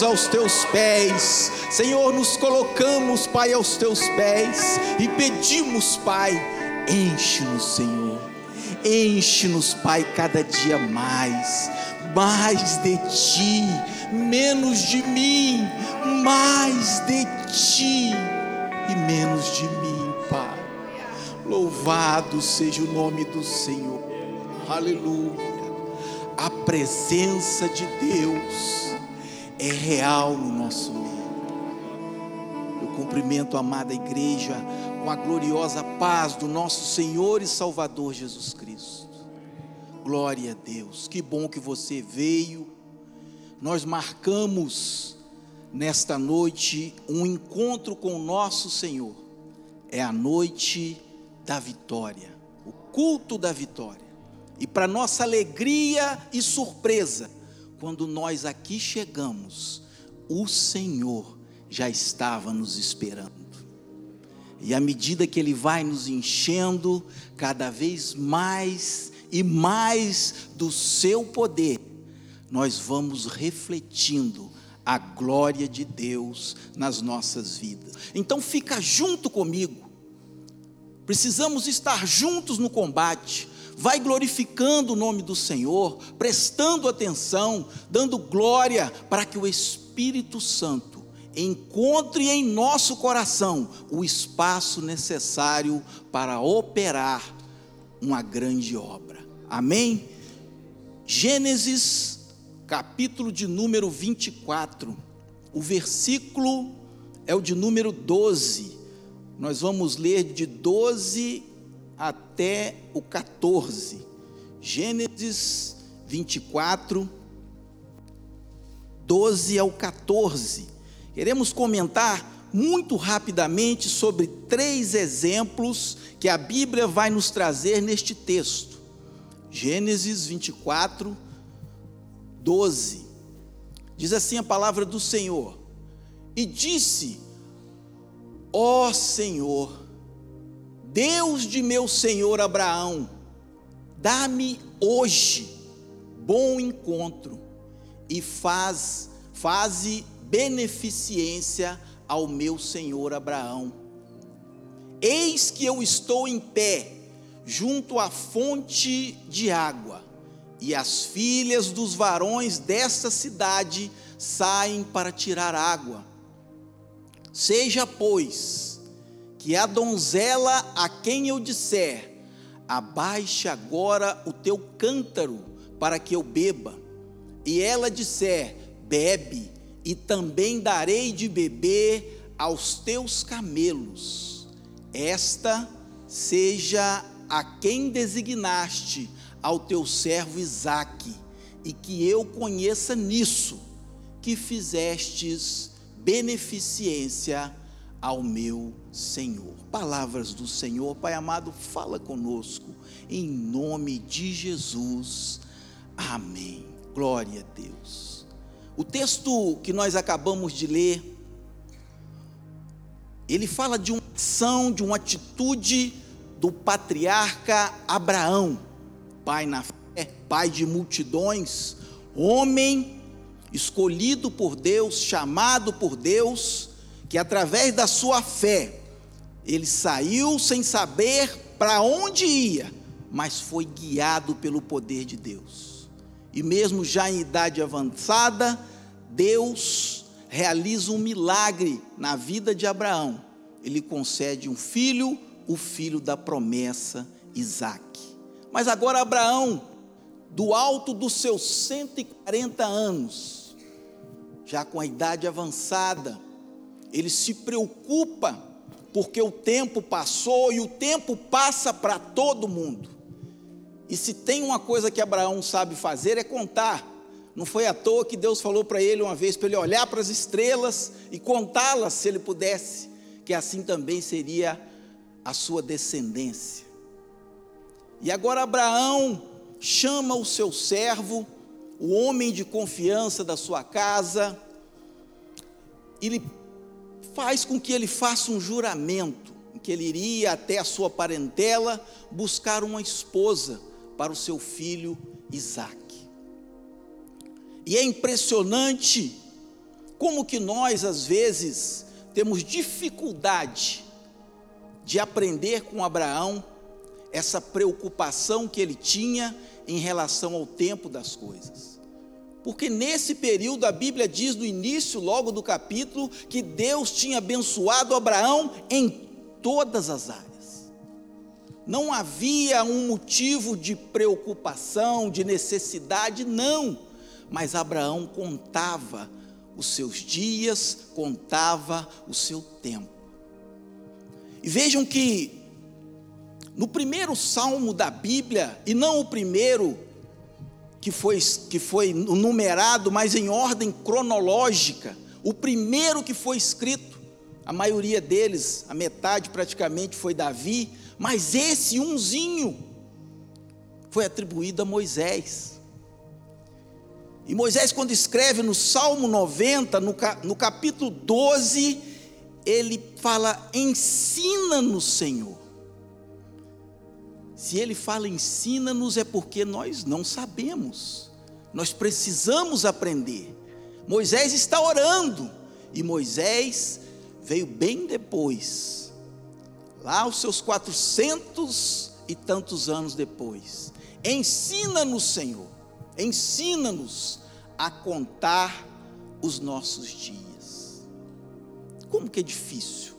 aos teus pés. Senhor, nos colocamos, Pai, aos teus pés e pedimos, Pai, enche-nos, Senhor. Enche-nos, Pai, cada dia mais. Mais de ti, menos de mim, mais de ti e menos de mim, Pai. Louvado seja o nome do Senhor. Aleluia. A presença de Deus é real no nosso meio. Eu cumprimento a amada igreja com a gloriosa paz do nosso Senhor e Salvador Jesus Cristo. Glória a Deus. Que bom que você veio. Nós marcamos nesta noite um encontro com o nosso Senhor. É a noite da vitória, o culto da vitória. E para nossa alegria e surpresa, quando nós aqui chegamos, o Senhor já estava nos esperando. E à medida que Ele vai nos enchendo cada vez mais e mais do Seu poder, nós vamos refletindo a glória de Deus nas nossas vidas. Então fica junto comigo. Precisamos estar juntos no combate vai glorificando o nome do Senhor, prestando atenção, dando glória para que o Espírito Santo encontre em nosso coração o espaço necessário para operar uma grande obra. Amém? Gênesis, capítulo de número 24, o versículo é o de número 12. Nós vamos ler de 12 até o 14. Gênesis 24, 12 ao 14. Queremos comentar muito rapidamente sobre três exemplos que a Bíblia vai nos trazer neste texto. Gênesis 24, 12. Diz assim a palavra do Senhor: E disse, ó Senhor, Deus de meu senhor Abraão, dá-me hoje bom encontro e faz faze beneficência ao meu senhor Abraão. Eis que eu estou em pé junto à fonte de água, e as filhas dos varões desta cidade saem para tirar água. Seja, pois, que a donzela a quem eu disser, abaixe agora o teu cântaro para que eu beba, e ela disser, bebe, e também darei de beber aos teus camelos. Esta seja a quem designaste ao teu servo Isaque, e que eu conheça nisso, que fizestes beneficência ao meu Senhor. Palavras do Senhor, Pai amado, fala conosco, em nome de Jesus. Amém. Glória a Deus. O texto que nós acabamos de ler, ele fala de uma ação, de uma atitude do patriarca Abraão, pai na fé, pai de multidões, homem escolhido por Deus, chamado por Deus, que através da sua fé, ele saiu sem saber para onde ia, mas foi guiado pelo poder de Deus. E mesmo já em idade avançada, Deus realiza um milagre na vida de Abraão. Ele concede um filho, o filho da promessa, Isaac. Mas agora Abraão, do alto dos seus 140 anos, já com a idade avançada, ele se preocupa porque o tempo passou e o tempo passa para todo mundo. E se tem uma coisa que Abraão sabe fazer é contar. Não foi à toa que Deus falou para ele uma vez para ele olhar para as estrelas e contá-las se ele pudesse, que assim também seria a sua descendência. E agora Abraão chama o seu servo, o homem de confiança da sua casa, e lhe faz com que ele faça um juramento, que ele iria até a sua parentela buscar uma esposa para o seu filho Isaac. E é impressionante como que nós às vezes temos dificuldade de aprender com Abraão essa preocupação que ele tinha em relação ao tempo das coisas. Porque nesse período a Bíblia diz no início, logo do capítulo, que Deus tinha abençoado Abraão em todas as áreas. Não havia um motivo de preocupação, de necessidade, não. Mas Abraão contava os seus dias, contava o seu tempo. E vejam que no primeiro salmo da Bíblia, e não o primeiro que foi, que foi numerado, mas em ordem cronológica, o primeiro que foi escrito, a maioria deles, a metade praticamente foi Davi, mas esse umzinho foi atribuído a Moisés. E Moisés, quando escreve no Salmo 90, no, no capítulo 12, ele fala: ensina-nos, Senhor. Se ele fala ensina-nos, é porque nós não sabemos, nós precisamos aprender. Moisés está orando, e Moisés veio bem depois, lá os seus quatrocentos e tantos anos depois. Ensina-nos, Senhor, ensina-nos a contar os nossos dias. Como que é difícil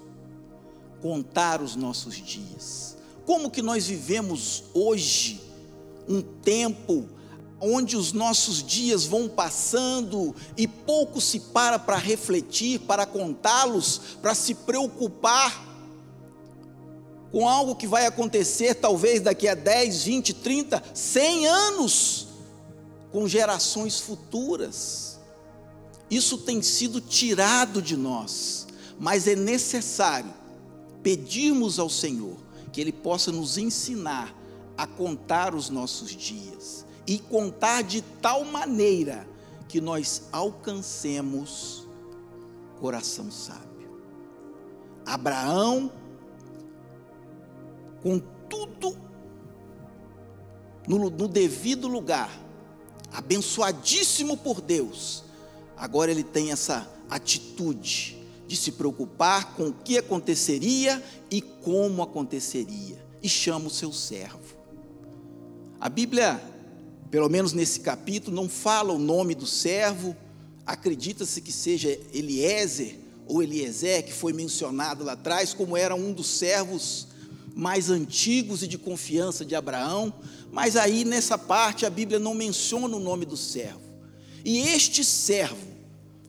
contar os nossos dias? Como que nós vivemos hoje um tempo onde os nossos dias vão passando e pouco se para para refletir, para contá-los, para se preocupar com algo que vai acontecer talvez daqui a 10, 20, 30, 100 anos, com gerações futuras. Isso tem sido tirado de nós, mas é necessário pedirmos ao Senhor que Ele possa nos ensinar a contar os nossos dias e contar de tal maneira que nós alcancemos coração sábio. Abraão com tudo no, no devido lugar, abençoadíssimo por Deus, agora ele tem essa atitude de se preocupar com o que aconteceria e como aconteceria, e chama o seu servo. A Bíblia, pelo menos nesse capítulo, não fala o nome do servo, acredita-se que seja Eliezer ou Eliezer, que foi mencionado lá atrás, como era um dos servos mais antigos e de confiança de Abraão, mas aí nessa parte a Bíblia não menciona o nome do servo. E este servo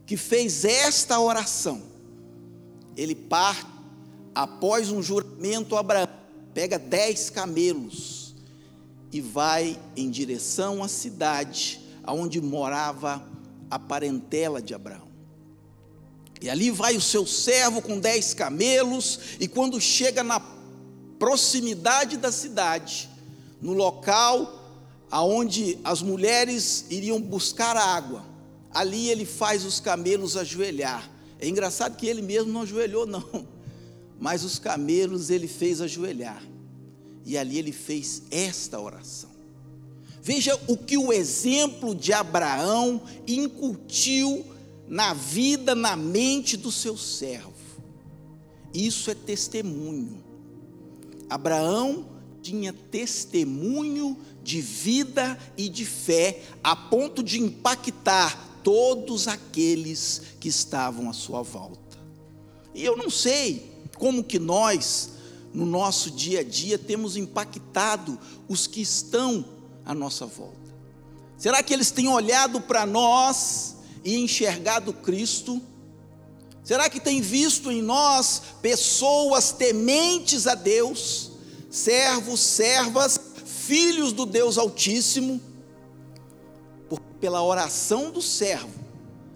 que fez esta oração, ele parte após um juramento Abraão, pega dez camelos e vai em direção à cidade aonde morava a parentela de Abraão. E ali vai o seu servo com dez camelos, e quando chega na proximidade da cidade, no local aonde as mulheres iriam buscar água. Ali ele faz os camelos ajoelhar. É engraçado que ele mesmo não ajoelhou não, mas os camelos ele fez ajoelhar. E ali ele fez esta oração. Veja o que o exemplo de Abraão incutiu na vida, na mente do seu servo. Isso é testemunho. Abraão tinha testemunho de vida e de fé, a ponto de impactar todos aqueles que estavam à sua volta. E eu não sei como que nós, no nosso dia a dia, temos impactado os que estão à nossa volta. Será que eles têm olhado para nós e enxergado Cristo? Será que tem visto em nós pessoas tementes a Deus, servos, servas, filhos do Deus Altíssimo? Porque pela oração do servo,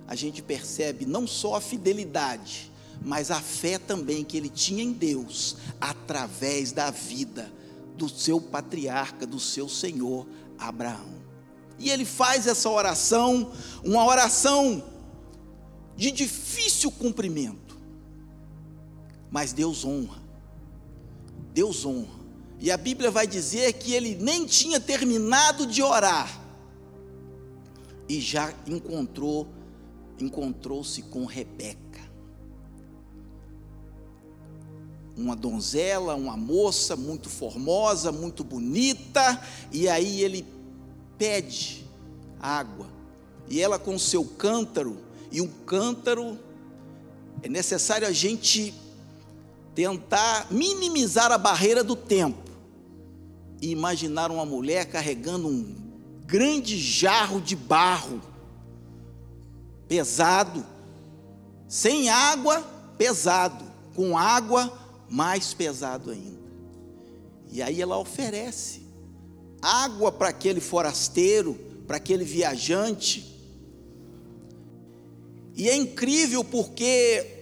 a gente percebe não só a fidelidade, mas a fé também que ele tinha em Deus, através da vida do seu patriarca, do seu Senhor Abraão. E ele faz essa oração, uma oração de difícil cumprimento. Mas Deus honra. Deus honra. E a Bíblia vai dizer que ele nem tinha terminado de orar e já encontrou encontrou-se com Rebeca. Uma donzela, uma moça muito formosa, muito bonita, e aí ele pede água. E ela com seu cântaro, e um cântaro é necessário a gente tentar minimizar a barreira do tempo e imaginar uma mulher carregando um grande jarro de barro pesado, sem água, pesado, com água, mais pesado ainda. E aí ela oferece água para aquele forasteiro, para aquele viajante. E é incrível porque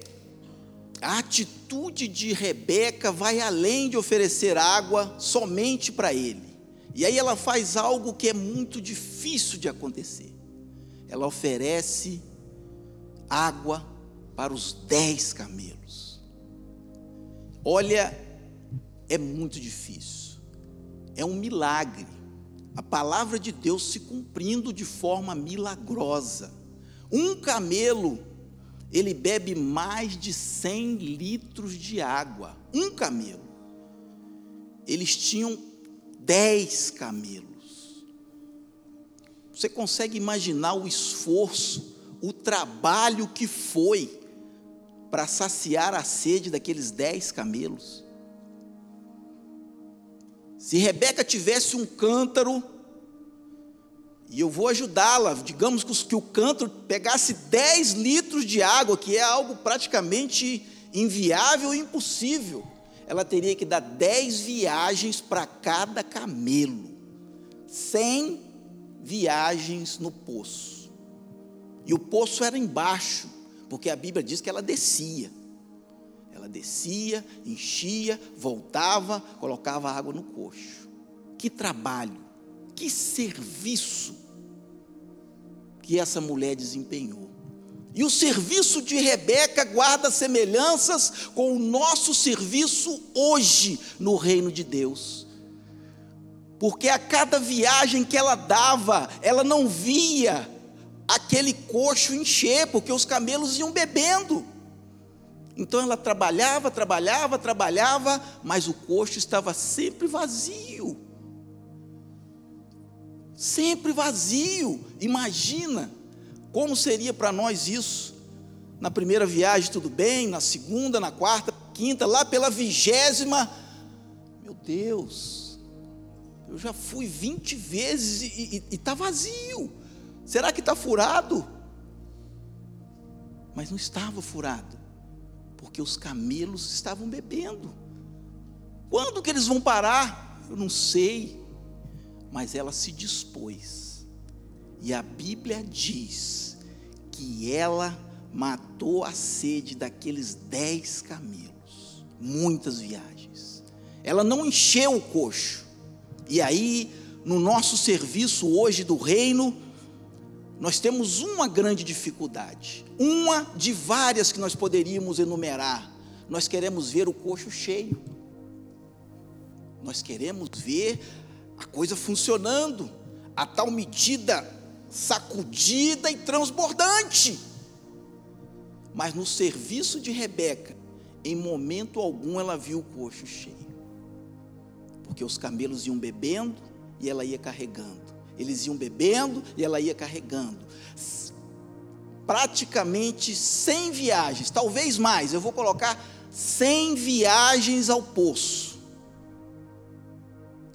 a atitude de Rebeca vai além de oferecer água somente para ele. E aí ela faz algo que é muito difícil de acontecer. Ela oferece água para os dez camelos. Olha, é muito difícil, é um milagre, a palavra de Deus se cumprindo de forma milagrosa. Um camelo, ele bebe mais de 100 litros de água, um camelo. Eles tinham 10 camelos. Você consegue imaginar o esforço o trabalho que foi para saciar a sede daqueles dez camelos. Se Rebeca tivesse um cântaro, e eu vou ajudá-la, digamos que o cântaro pegasse 10 litros de água, que é algo praticamente inviável e impossível, ela teria que dar 10 viagens para cada camelo, 100 viagens no poço. E o poço era embaixo, porque a Bíblia diz que ela descia. Ela descia, enchia, voltava, colocava água no coxo. Que trabalho, que serviço que essa mulher desempenhou. E o serviço de Rebeca guarda semelhanças com o nosso serviço hoje no reino de Deus. Porque a cada viagem que ela dava, ela não via aquele coxo encher, porque os camelos iam bebendo. Então ela trabalhava, trabalhava, trabalhava, mas o coxo estava sempre vazio. Sempre vazio. Imagina como seria para nós isso. Na primeira viagem, tudo bem, na segunda, na quarta, quinta, lá pela vigésima. Meu Deus, eu já fui 20 vezes e está vazio. Será que está furado? Mas não estava furado, porque os camelos estavam bebendo. Quando que eles vão parar? Eu não sei, mas ela se dispôs. E a Bíblia diz que ela matou a sede daqueles dez camelos, muitas viagens. Ela não encheu o coxo. E aí, no nosso serviço hoje do reino, nós temos uma grande dificuldade, uma de várias que nós poderíamos enumerar. Nós queremos ver o coxo cheio, nós queremos ver a coisa funcionando, a tal medida sacudida e transbordante. Mas no serviço de Rebeca, em momento algum ela viu o coxo cheio, porque os camelos iam bebendo e ela ia carregando. Eles iam bebendo e ela ia carregando. Praticamente 100 viagens, talvez mais, eu vou colocar 100 viagens ao poço.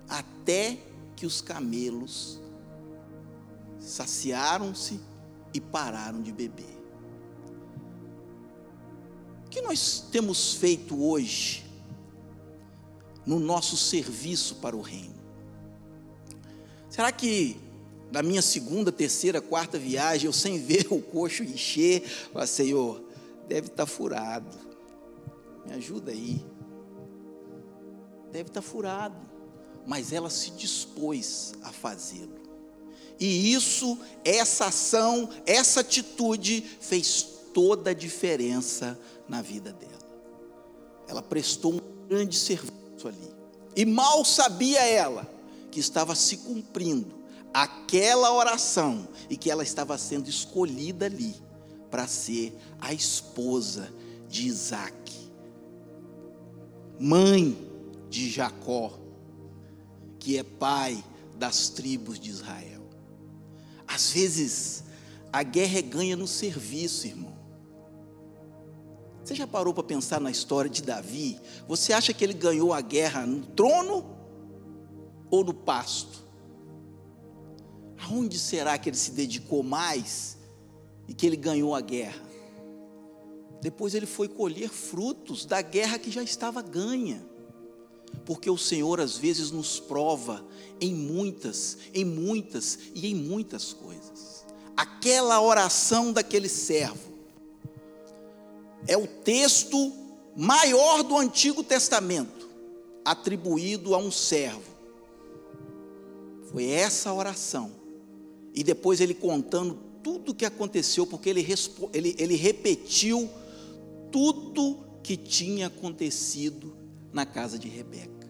Até que os camelos saciaram-se e pararam de beber. O que nós temos feito hoje no nosso serviço para o reino? Será que na minha segunda, terceira, quarta viagem, eu sem ver o coxo encher, mas Senhor, deve estar tá furado. Me ajuda aí. Deve estar tá furado. Mas ela se dispôs a fazê-lo. E isso, essa ação, essa atitude fez toda a diferença na vida dela. Ela prestou um grande serviço ali. E mal sabia ela que estava se cumprindo aquela oração e que ela estava sendo escolhida ali para ser a esposa de Isaac, mãe de Jacó, que é pai das tribos de Israel. Às vezes, a guerra é ganha no serviço, irmão. Você já parou para pensar na história de Davi? Você acha que ele ganhou a guerra no trono ou no pasto? Aonde será que ele se dedicou mais e que ele ganhou a guerra? Depois ele foi colher frutos da guerra que já estava ganha. Porque o Senhor às vezes nos prova em muitas, em muitas e em muitas coisas. Aquela oração daquele servo é o texto maior do Antigo Testamento atribuído a um servo. Foi essa oração. E depois ele contando tudo o que aconteceu, porque ele, ele, ele repetiu tudo que tinha acontecido na casa de Rebeca.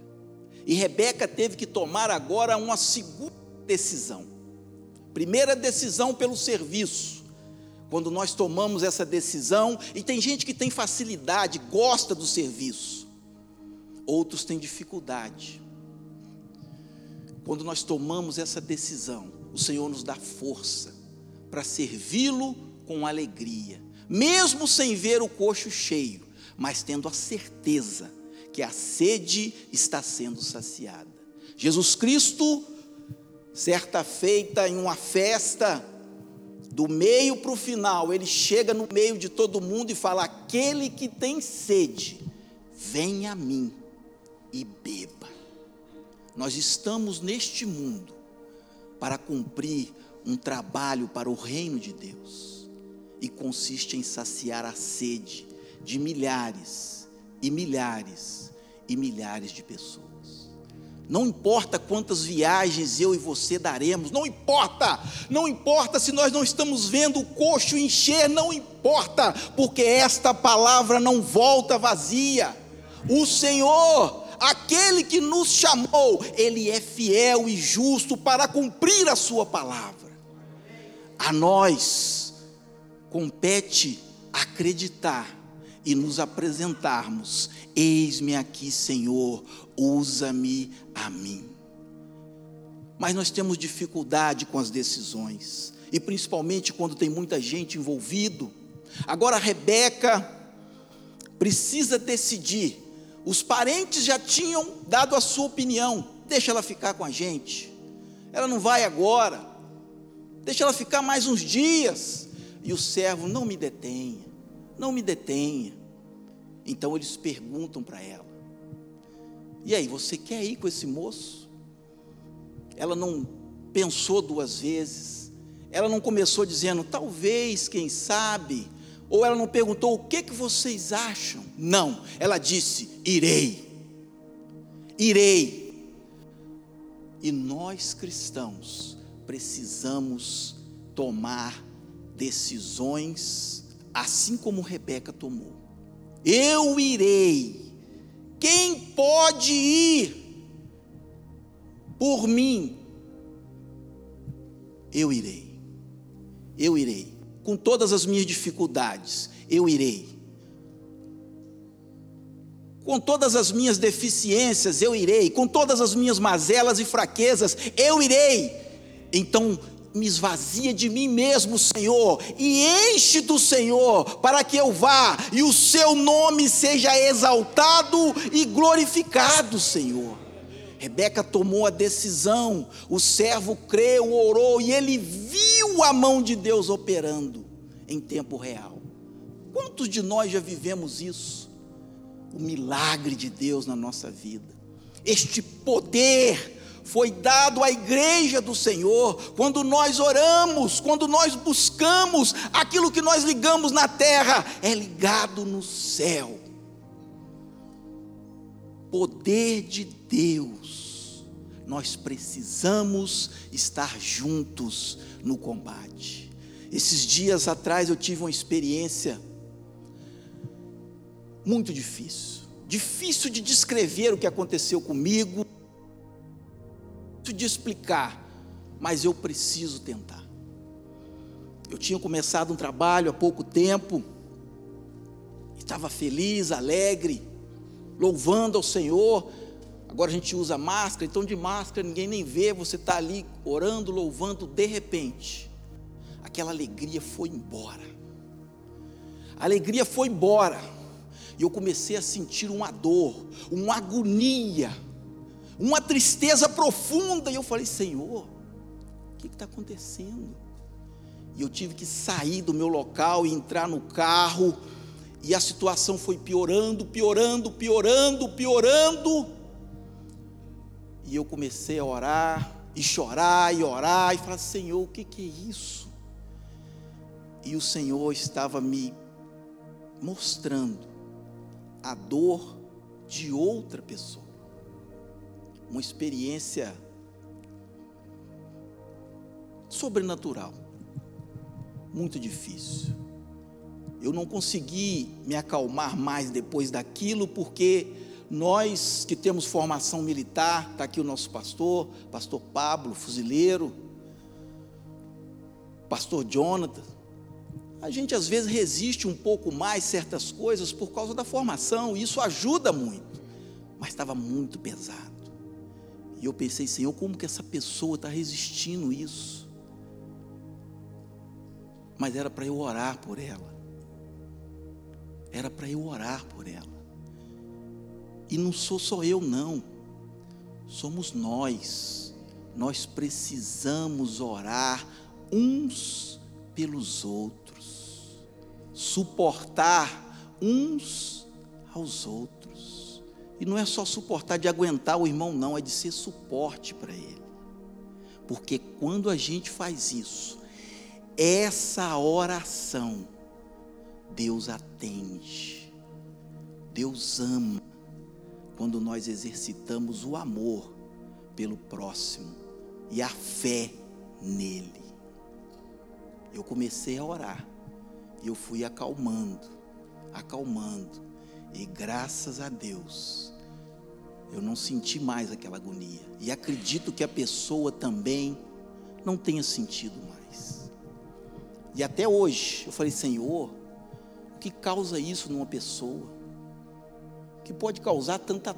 E Rebeca teve que tomar agora uma segunda decisão. Primeira decisão pelo serviço. Quando nós tomamos essa decisão, e tem gente que tem facilidade, gosta do serviço, outros têm dificuldade. Quando nós tomamos essa decisão, o Senhor nos dá força para servi-lo com alegria, mesmo sem ver o coxo cheio, mas tendo a certeza que a sede está sendo saciada. Jesus Cristo, certa feita em uma festa, do meio para o final, ele chega no meio de todo mundo e fala: Aquele que tem sede, venha a mim e beba. Nós estamos neste mundo para cumprir um trabalho para o reino de Deus, e consiste em saciar a sede de milhares e milhares e milhares de pessoas. Não importa quantas viagens eu e você daremos, não importa, não importa se nós não estamos vendo o coxo encher, não importa, porque esta palavra não volta vazia. O Senhor, aquele que nos chamou, Ele é fiel e justo para cumprir a Sua palavra. A nós compete acreditar e nos apresentarmos: Eis-me aqui, Senhor, usa-me a mim. Mas nós temos dificuldade com as decisões, e principalmente quando tem muita gente envolvido. Agora Rebeca precisa decidir. Os parentes já tinham dado a sua opinião. Deixa ela ficar com a gente. Ela não vai agora. Deixa ela ficar mais uns dias. E o servo não me detenha. Não me detenha. Então eles perguntam para ela: e aí, você quer ir com esse moço? Ela não pensou duas vezes. Ela não começou dizendo, talvez, quem sabe. Ou ela não perguntou, o que, que vocês acham? Não, ela disse, irei. Irei. E nós cristãos precisamos tomar decisões assim como Rebeca tomou. Eu irei quem pode ir por mim? Eu irei. Eu irei. Com todas as minhas dificuldades, eu irei. Com todas as minhas deficiências, eu irei. Com todas as minhas mazelas e fraquezas, eu irei. Então, me esvazia de mim mesmo, Senhor, e enche do Senhor, para que eu vá e o seu nome seja exaltado e glorificado, Senhor. Rebeca tomou a decisão, o servo creu, orou e ele viu a mão de Deus operando em tempo real. Quantos de nós já vivemos isso? O milagre de Deus na nossa vida, este poder foi dado à igreja do Senhor, quando nós oramos, quando nós buscamos, aquilo que nós ligamos na terra é ligado no céu. Poder de Deus, nós precisamos estar juntos no combate. Esses dias atrás eu tive uma experiência muito difícil, difícil de descrever o que aconteceu comigo de explicar, mas eu preciso tentar. Eu tinha começado um trabalho há pouco tempo, estava feliz, alegre, louvando ao Senhor. Agora a gente usa máscara, então de máscara ninguém nem vê, você está ali orando, louvando, de repente, aquela alegria foi embora. A alegria foi embora. E eu comecei a sentir uma dor, uma agonia, uma tristeza profunda. E eu falei, Senhor, o que está acontecendo? E eu tive que sair do meu local e entrar no carro. E a situação foi piorando, piorando, piorando, piorando. E eu comecei a orar, e chorar, e orar, e falar: Senhor, o que, que é isso? E o Senhor estava me mostrando a dor de outra pessoa. Uma experiência sobrenatural, muito difícil. Eu não consegui me acalmar mais depois daquilo, porque nós que temos formação militar, está aqui o nosso pastor, pastor Pablo, fuzileiro, pastor Jonathan, a gente às vezes resiste um pouco mais certas coisas por causa da formação, e isso ajuda muito, mas estava muito pesado. E eu pensei, Senhor, como que essa pessoa está resistindo isso? Mas era para eu orar por ela. Era para eu orar por ela. E não sou só eu, não. Somos nós. Nós precisamos orar uns pelos outros suportar uns aos outros. E não é só suportar de aguentar o irmão, não, é de ser suporte para ele. Porque quando a gente faz isso, essa oração, Deus atende, Deus ama, quando nós exercitamos o amor pelo próximo e a fé nele. Eu comecei a orar e eu fui acalmando, acalmando. E graças a Deus, eu não senti mais aquela agonia. E acredito que a pessoa também não tenha sentido mais. E até hoje, eu falei, Senhor, o que causa isso numa pessoa? O que pode causar tanta.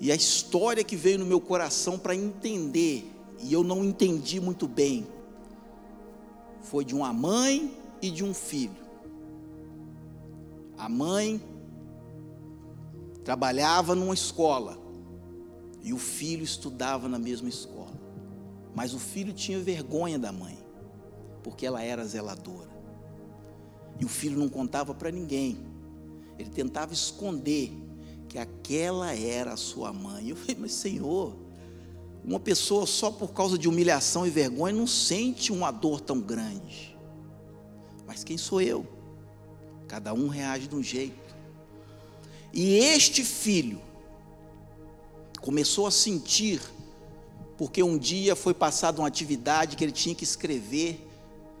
E a história que veio no meu coração para entender, e eu não entendi muito bem, foi de uma mãe e de um filho. A mãe trabalhava numa escola e o filho estudava na mesma escola. Mas o filho tinha vergonha da mãe, porque ela era zeladora. E o filho não contava para ninguém. Ele tentava esconder que aquela era a sua mãe. Eu falei, mas Senhor, uma pessoa só por causa de humilhação e vergonha não sente uma dor tão grande. Mas quem sou eu? Cada um reage de um jeito. E este filho começou a sentir, porque um dia foi passada uma atividade que ele tinha que escrever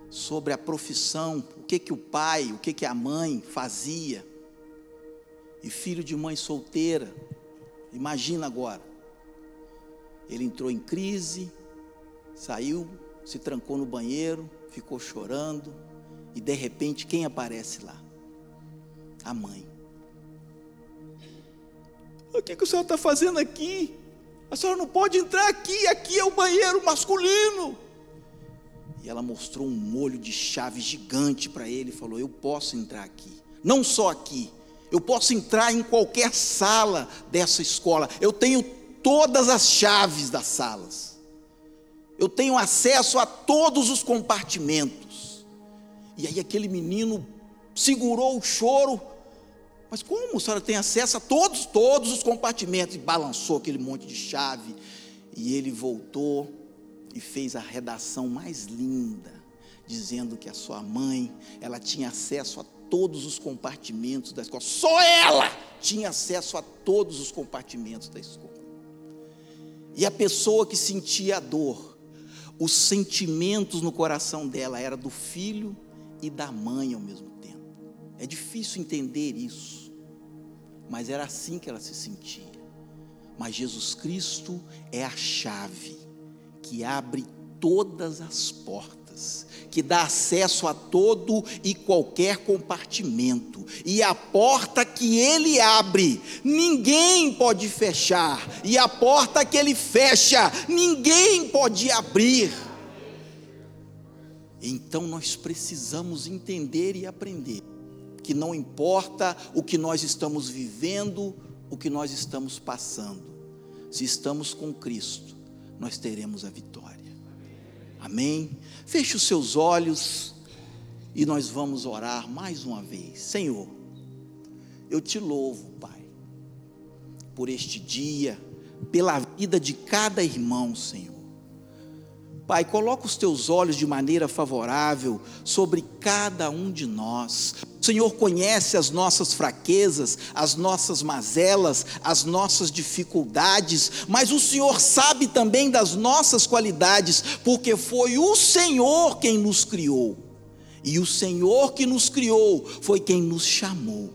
sobre a profissão, o que que o pai, o que que a mãe fazia. E filho de mãe solteira, imagina agora ele entrou em crise, saiu, se trancou no banheiro, ficou chorando, e de repente quem aparece lá? A mãe. O que, que o senhor está fazendo aqui? A senhora não pode entrar aqui, aqui é o banheiro masculino. E ela mostrou um molho de chave gigante para ele e falou: Eu posso entrar aqui, não só aqui, eu posso entrar em qualquer sala dessa escola, eu tenho todas as chaves das salas. Eu tenho acesso a todos os compartimentos. E aí aquele menino segurou o choro. Mas como a senhora tem acesso a todos, todos os compartimentos? E balançou aquele monte de chave. E ele voltou e fez a redação mais linda, dizendo que a sua mãe, ela tinha acesso a todos os compartimentos da escola. Só ela tinha acesso a todos os compartimentos da escola. E a pessoa que sentia a dor, os sentimentos no coração dela era do filho e da mãe ao mesmo tempo. É difícil entender isso, mas era assim que ela se sentia. Mas Jesus Cristo é a chave que abre todas as portas, que dá acesso a todo e qualquer compartimento, e a porta que ele abre, ninguém pode fechar, e a porta que ele fecha, ninguém pode abrir. Então nós precisamos entender e aprender que não importa o que nós estamos vivendo, o que nós estamos passando, se estamos com Cristo, nós teremos a vitória. Amém? Feche os seus olhos e nós vamos orar mais uma vez. Senhor, eu te louvo, Pai, por este dia, pela vida de cada irmão, Senhor. Pai, coloca os teus olhos de maneira favorável sobre cada um de nós. O Senhor conhece as nossas fraquezas, as nossas mazelas, as nossas dificuldades, mas o Senhor sabe também das nossas qualidades, porque foi o Senhor quem nos criou. E o Senhor que nos criou foi quem nos chamou.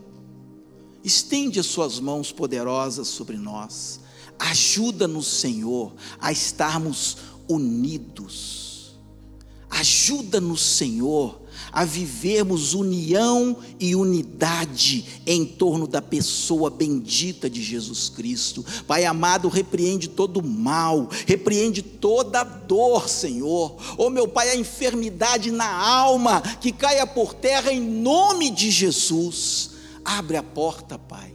Estende as suas mãos poderosas sobre nós. Ajuda-nos, Senhor, a estarmos unidos. Ajuda-nos, Senhor, a vivermos união e unidade em torno da pessoa bendita de Jesus Cristo. Pai amado, repreende todo mal, repreende toda dor, Senhor. Oh, meu Pai, a enfermidade na alma que caia por terra em nome de Jesus. Abre a porta, Pai.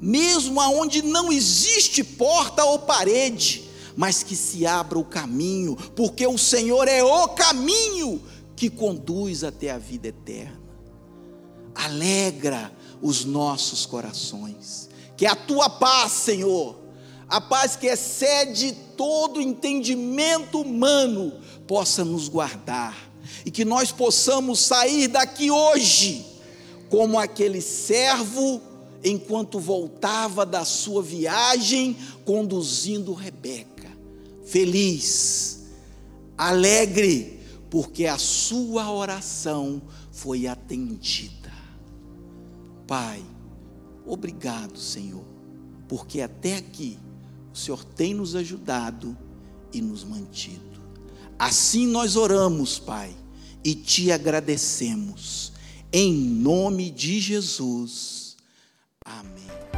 Mesmo aonde não existe porta ou parede, mas que se abra o caminho, porque o Senhor é o caminho que conduz até a vida eterna. Alegra os nossos corações, que a tua paz, Senhor, a paz que excede todo entendimento humano, possa nos guardar. E que nós possamos sair daqui hoje como aquele servo enquanto voltava da sua viagem conduzindo Rebeca feliz, alegre, porque a sua oração foi atendida. Pai, obrigado, Senhor, porque até aqui o Senhor tem nos ajudado e nos mantido. Assim nós oramos, Pai, e te agradecemos. Em nome de Jesus. Amém.